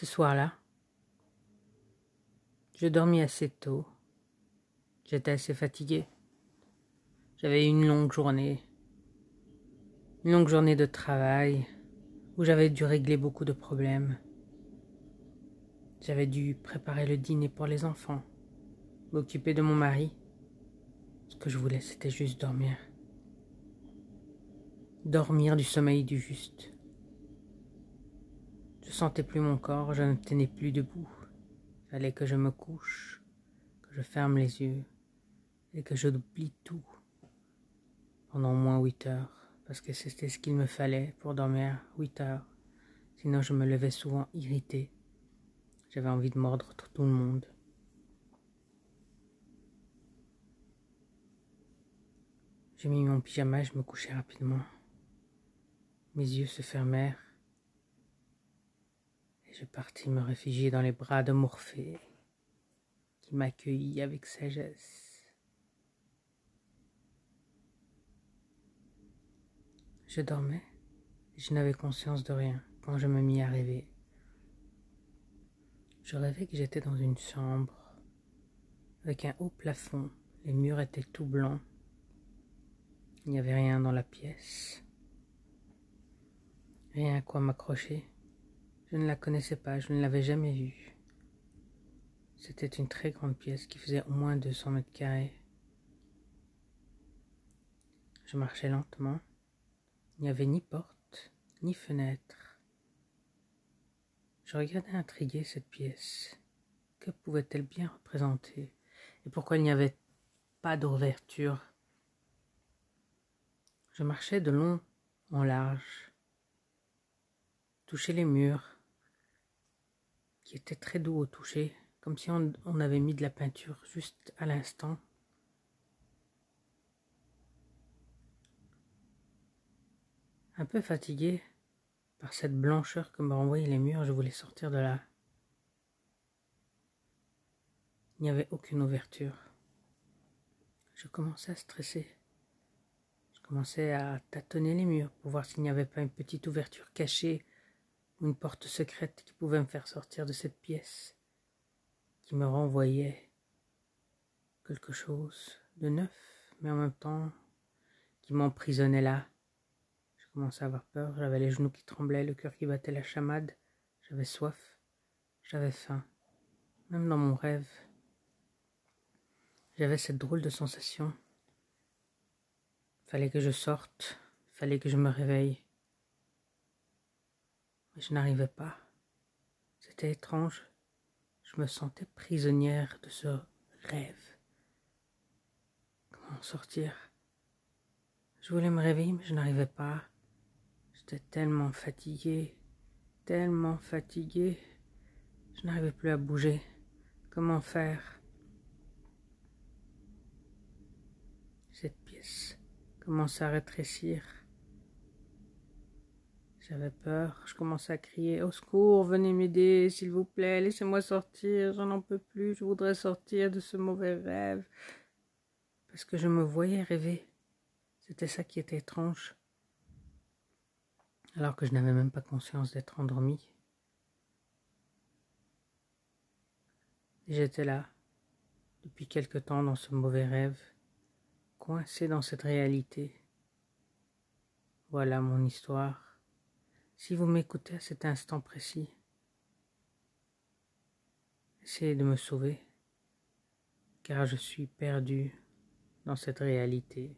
Ce soir-là, je dormis assez tôt. J'étais assez fatigué. J'avais eu une longue journée. Une longue journée de travail où j'avais dû régler beaucoup de problèmes. J'avais dû préparer le dîner pour les enfants, m'occuper de mon mari. Ce que je voulais, c'était juste dormir. Dormir du sommeil du juste. Je sentais plus mon corps, je ne tenais plus debout. Fallait que je me couche, que je ferme les yeux et que je oublie tout pendant au moins huit heures, parce que c'était ce qu'il me fallait pour dormir huit heures. Sinon, je me levais souvent irrité. J'avais envie de mordre tout le monde. J'ai mis mon pyjama et je me couchais rapidement. Mes yeux se fermèrent je partis me réfugier dans les bras de Morphée, qui m'accueillit avec sagesse. Je dormais je n'avais conscience de rien quand je me mis à rêver. Je rêvais que j'étais dans une chambre avec un haut plafond, les murs étaient tout blancs, il n'y avait rien dans la pièce, rien à quoi m'accrocher. Je ne la connaissais pas, je ne l'avais jamais vue. C'était une très grande pièce qui faisait au moins 200 mètres carrés. Je marchais lentement. Il n'y avait ni porte, ni fenêtre. Je regardais intrigué cette pièce. Que pouvait-elle bien représenter? Et pourquoi il n'y avait pas d'ouverture? Je marchais de long en large, touchais les murs, qui était très doux au toucher, comme si on, avait mis de la peinture juste à l'instant. Un peu fatigué par cette blancheur que me renvoyaient les murs, je voulais sortir de là. Il n'y avait aucune ouverture. Je commençais à stresser. Je commençais à tâtonner les murs pour voir s'il n'y avait pas une petite ouverture cachée une porte secrète qui pouvait me faire sortir de cette pièce, qui me renvoyait quelque chose de neuf, mais en même temps qui m'emprisonnait là. Je commençais à avoir peur, j'avais les genoux qui tremblaient, le cœur qui battait la chamade, j'avais soif, j'avais faim, même dans mon rêve. J'avais cette drôle de sensation. Fallait que je sorte, fallait que je me réveille je n'arrivais pas. C'était étrange. Je me sentais prisonnière de ce rêve. Comment sortir? Je voulais me réveiller, mais je n'arrivais pas. J'étais tellement fatiguée, tellement fatiguée. Je n'arrivais plus à bouger. Comment faire? Cette pièce commençait à rétrécir. J'avais peur, je commençais à crier Au secours, venez m'aider, s'il vous plaît, laissez-moi sortir, j'en n'en peux plus, je voudrais sortir de ce mauvais rêve. Parce que je me voyais rêver. C'était ça qui était étrange. Alors que je n'avais même pas conscience d'être endormi. J'étais là, depuis quelque temps dans ce mauvais rêve, coincé dans cette réalité. Voilà mon histoire. Si vous m'écoutez à cet instant précis, essayez de me sauver, car je suis perdu dans cette réalité.